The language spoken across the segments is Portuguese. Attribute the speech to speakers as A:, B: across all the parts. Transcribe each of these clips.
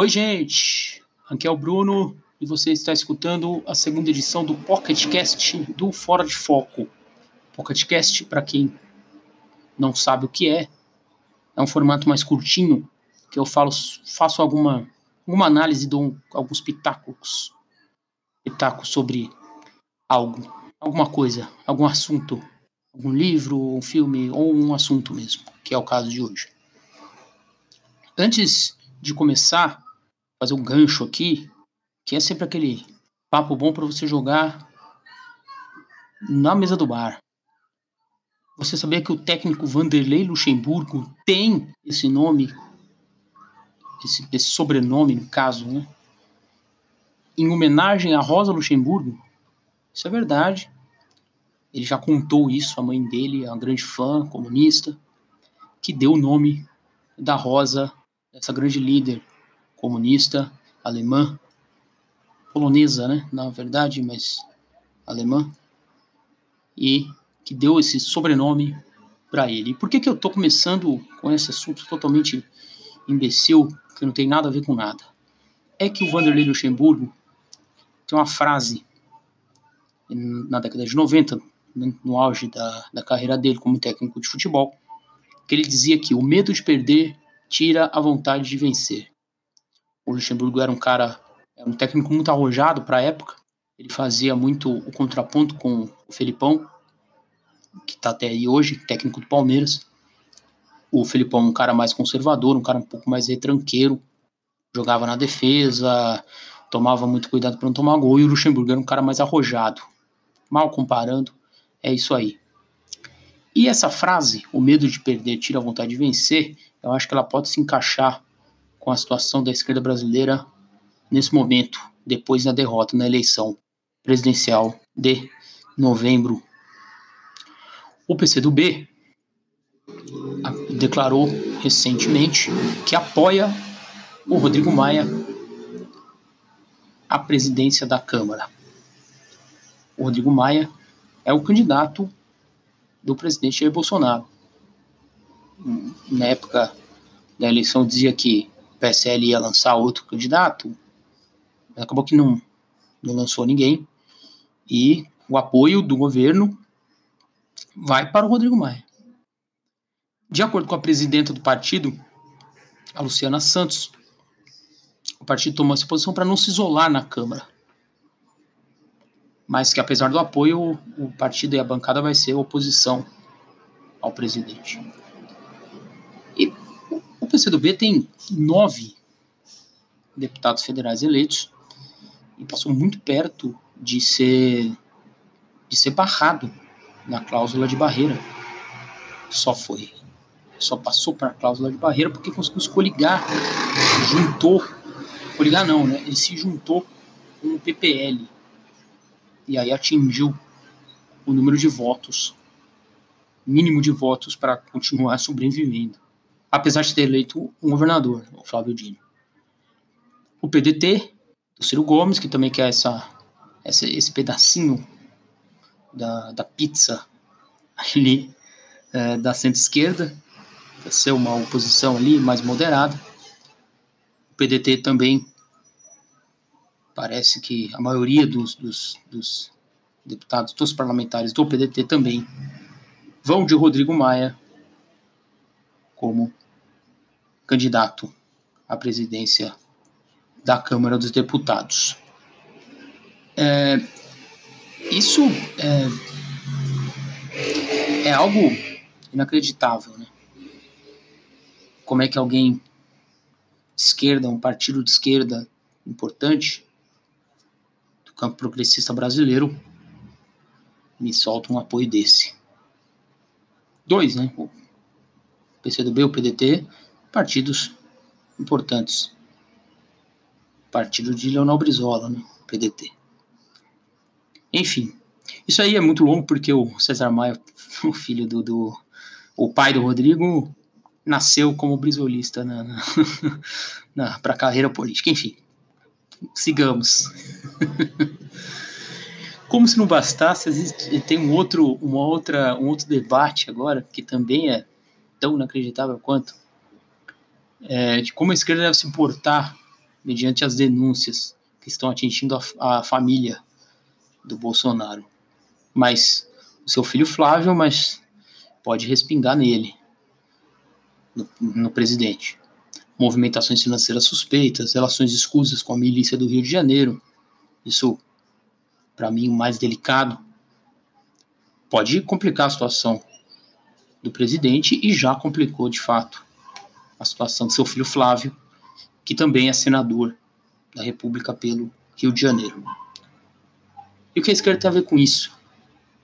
A: Oi, gente! Aqui é o Bruno e você está escutando a segunda edição do Pocket Cast do Fora de Foco. Pocket Cast, para quem não sabe o que é, é um formato mais curtinho que eu falo, faço alguma, alguma análise, dou alguns pitacos, pitacos sobre algo, alguma coisa, algum assunto, algum livro, um filme ou um assunto mesmo, que é o caso de hoje. Antes de começar, fazer um gancho aqui, que é sempre aquele papo bom para você jogar na mesa do bar. Você sabia que o técnico Vanderlei Luxemburgo tem esse nome, esse, esse sobrenome no caso, né? Em homenagem a Rosa Luxemburgo? Isso é verdade. Ele já contou isso, a mãe dele é grande fã comunista, que deu o nome da Rosa, essa grande líder comunista alemã, polonesa, né, na verdade, mas alemã, e que deu esse sobrenome para ele. Por que, que eu estou começando com esse assunto totalmente imbecil, que não tem nada a ver com nada? É que o Vanderlei Luxemburgo tem uma frase na década de 90, no auge da, da carreira dele como técnico de futebol, que ele dizia que o medo de perder tira a vontade de vencer. O Luxemburgo era um cara, um técnico muito arrojado para a época. Ele fazia muito o contraponto com o Felipão, que está até aí hoje, técnico do Palmeiras. O Felipão, um cara mais conservador, um cara um pouco mais retranqueiro, jogava na defesa, tomava muito cuidado para não tomar gol, e o Luxemburgo era um cara mais arrojado. Mal comparando, é isso aí. E essa frase, o medo de perder tira a vontade de vencer, eu acho que ela pode se encaixar com a situação da esquerda brasileira nesse momento, depois da derrota na eleição presidencial de novembro. O PCdoB declarou recentemente que apoia o Rodrigo Maia à presidência da Câmara. O Rodrigo Maia é o candidato do presidente Jair Bolsonaro. Na época da eleição dizia que PSL ia lançar outro candidato, acabou que não, não lançou ninguém, e o apoio do governo vai para o Rodrigo Maia. De acordo com a presidenta do partido, a Luciana Santos, o partido tomou essa posição para não se isolar na Câmara. Mas que apesar do apoio, o partido e a bancada vai ser oposição ao presidente. PCdoB tem nove deputados federais eleitos e passou muito perto de ser de ser barrado na cláusula de barreira. Só foi, só passou para a cláusula de barreira porque conseguiu se coligar, juntou, coligar não, né? Ele se juntou com o PPL e aí atingiu o número de votos mínimo de votos para continuar sobrevivendo apesar de ter eleito um governador, o Flávio Dino. O PDT, do Ciro Gomes, que também quer essa, essa esse pedacinho da, da pizza ali é, da centro-esquerda, para ser uma oposição ali mais moderada. O PDT também parece que a maioria dos, dos, dos deputados, dos parlamentares do PDT também vão de Rodrigo Maia como candidato à presidência da Câmara dos Deputados. É, isso é, é algo inacreditável, né? Como é que alguém de esquerda, um partido de esquerda importante do campo progressista brasileiro, me solta um apoio desse. Dois, né? PCdoB, o PDT, partidos importantes. Partido de Leonel Brizola, né? PDT. Enfim, isso aí é muito longo porque o César Maia, o filho do, do o pai do Rodrigo, nasceu como brizolista na, na, na para a carreira política. Enfim, sigamos. Como se não bastasse, existe, tem um outro, uma outra, um outro debate agora que também é tão inacreditável quanto, é, de como a esquerda deve se portar mediante as denúncias que estão atingindo a, a família do Bolsonaro. Mas o seu filho Flávio, mas pode respingar nele, no, no presidente. Movimentações financeiras suspeitas, relações escusas com a milícia do Rio de Janeiro. Isso, para mim, o mais delicado. Pode complicar a situação do presidente e já complicou de fato a situação do seu filho Flávio, que também é senador da República pelo Rio de Janeiro. E o que a esquerda tem a ver com isso?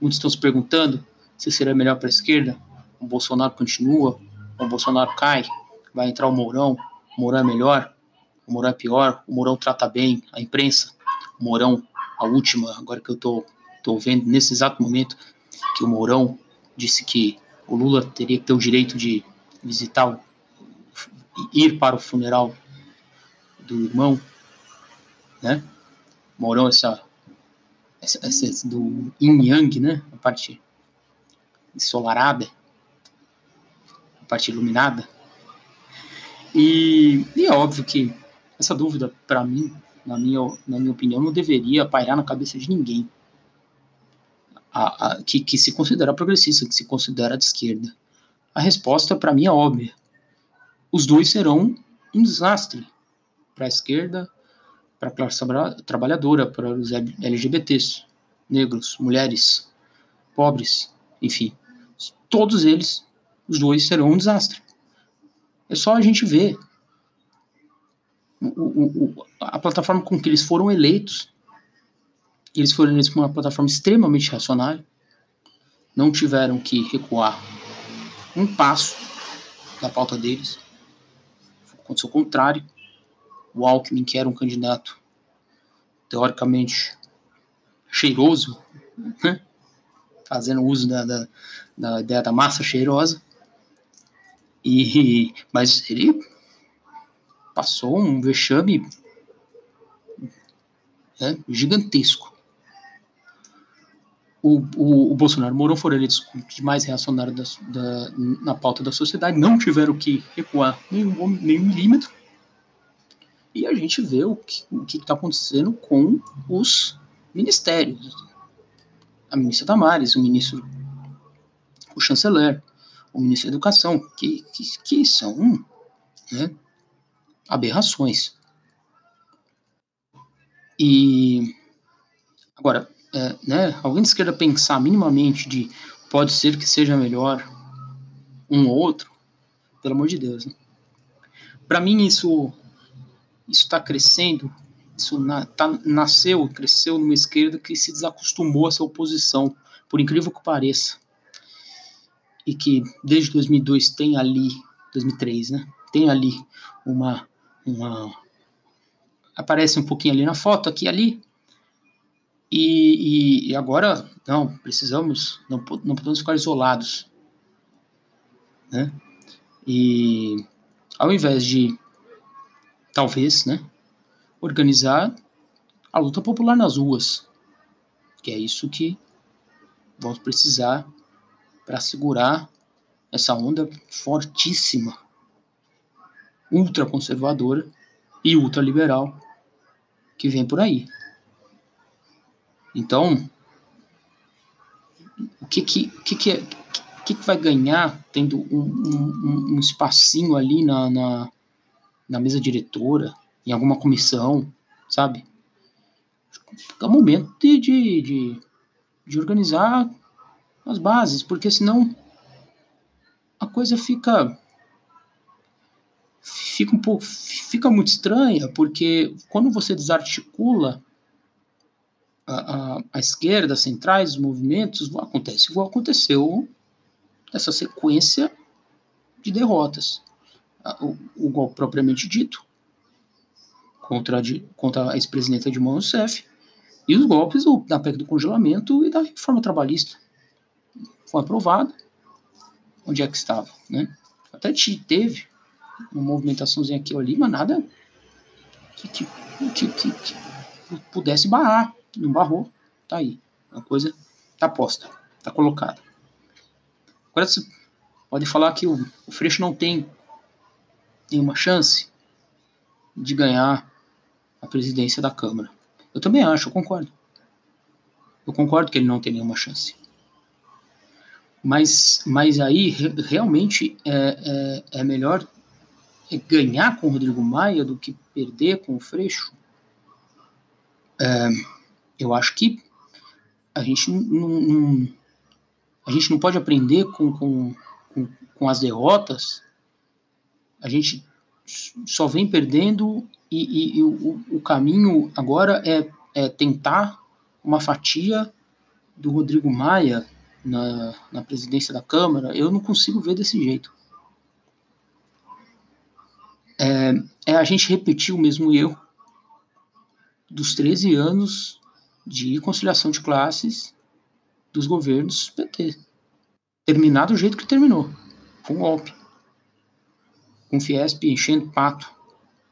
A: Muitos estão se perguntando se seria melhor para a esquerda. O Bolsonaro continua, o Bolsonaro cai, vai entrar o Mourão, o Mourão é melhor, o Mourão é pior, o Mourão trata bem a imprensa, o Mourão, a última, agora que eu estou tô, tô vendo nesse exato momento, que o Mourão disse que o Lula teria que ter o direito de visitar, o, ir para o funeral do irmão, né? Mourão, essa, essa, essa do Yin Yang, né? A parte ensolarada, a parte iluminada. E, e é óbvio que essa dúvida, para mim, na minha, na minha opinião, não deveria pairar na cabeça de ninguém a, a, que, que se considera progressista, que se considera de esquerda. A resposta, para mim, é óbvia. Os dois serão um desastre para a esquerda, para a classe trabalhadora, para os LGBTs, negros, mulheres, pobres, enfim. Todos eles, os dois, serão um desastre. É só a gente ver o, o, o, a plataforma com que eles foram eleitos. Eles foram eleitos com uma plataforma extremamente reacionária. Não tiveram que recuar um passo da pauta deles. Aconteceu o contrário. O Alckmin, que era um candidato teoricamente cheiroso, né? fazendo uso da, da, da ideia da massa cheirosa. E, mas ele passou um vexame né, gigantesco. O, o, o Bolsonaro Mourão foram eleitos de mais reacionário da, da, na pauta da sociedade, não tiveram que recuar nenhum, nenhum milímetro. E a gente vê o que está acontecendo com os ministérios a ministra Damares, o ministro, o chanceler, o ministro da Educação, que, que, que são né, aberrações. E agora, é, né, alguém de esquerda pensar minimamente de pode ser que seja melhor um ou outro, pelo amor de Deus. Né? Para mim isso está crescendo isso na, tá, nasceu, cresceu numa esquerda que se desacostumou a essa oposição, por incrível que pareça. E que desde 2002 tem ali, 2003, né? Tem ali uma, uma aparece um pouquinho ali na foto, aqui ali. E, e, agora, não, precisamos, não, não podemos ficar isolados. Né? E ao invés de, talvez, né, organizar a luta popular nas ruas, que é isso que vamos precisar para segurar essa onda fortíssima, ultraconservadora e ultraliberal que vem por aí. Então, o que que, que, que, é, que, que vai ganhar tendo um, um, um espacinho ali na, na, na mesa diretora, em alguma comissão, sabe? É o momento de, de, de, de organizar as bases, porque senão a coisa fica fica um pouco fica muito estranha porque quando você desarticula a, a, a esquerda, centrais, os movimentos, acontece aconteceu essa sequência de derrotas. O, o golpe propriamente dito, contra, contra a ex-presidenta Dilma Rousseff e os golpes do, da PEC do congelamento e da reforma trabalhista. Foi aprovado. Onde é que estava? Né? Até teve uma movimentaçãozinha aqui ou ali, mas nada que, que, que, que pudesse barrar. Não barrou. Tá aí. A coisa tá posta. Tá colocada. Agora você pode falar que o, o Freixo não tem nenhuma chance de ganhar a presidência da Câmara. Eu também acho, eu concordo. Eu concordo que ele não tem nenhuma chance. Mas, mas aí realmente é, é, é melhor ganhar com o Rodrigo Maia do que perder com o Freixo. É, eu acho que a gente não, não, a gente não pode aprender com, com, com, com as derrotas. A gente só vem perdendo e, e, e o, o, caminho agora é, é, tentar uma fatia do Rodrigo Maia na, na presidência da Câmara. Eu não consigo ver desse jeito. É, é a gente repetir o mesmo erro dos 13 anos de conciliação de classes dos governos PT. Terminar do jeito que terminou, com golpe. Com Fiesp enchendo pato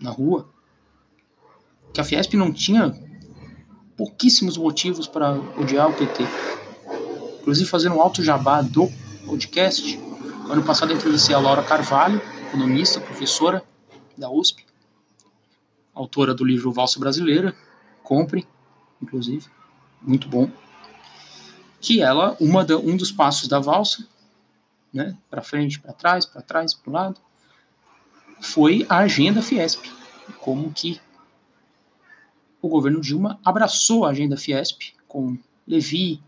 A: na rua. Que a Fiesp não tinha pouquíssimos motivos para odiar o PT. Inclusive, fazendo um alto jabá do podcast, ano passado entrevistei a Laura Carvalho, economista, professora da USP, autora do livro Valsa Brasileira. Compre, inclusive, muito bom que ela, uma da, um dos passos da valsa, né, para frente, para trás, para trás, para o lado, foi a agenda Fiesp, como que o governo Dilma abraçou a agenda Fiesp com Levi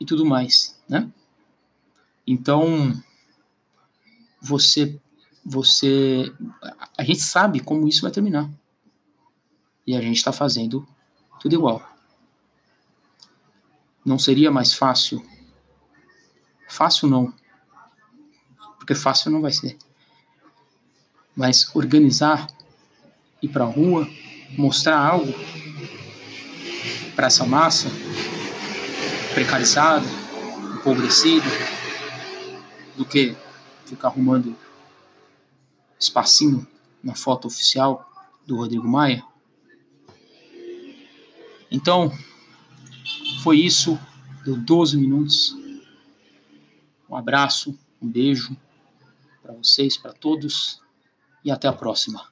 A: e tudo mais, né? Então, você você a gente sabe como isso vai terminar. E a gente está fazendo tudo igual. Não seria mais fácil? Fácil não. Porque fácil não vai ser. Mas organizar, ir para a rua, mostrar algo para essa massa precarizada, empobrecida, do que ficar arrumando espacinho na foto oficial do Rodrigo Maia. Então, foi isso. Deu 12 minutos. Um abraço, um beijo para vocês, para todos e até a próxima.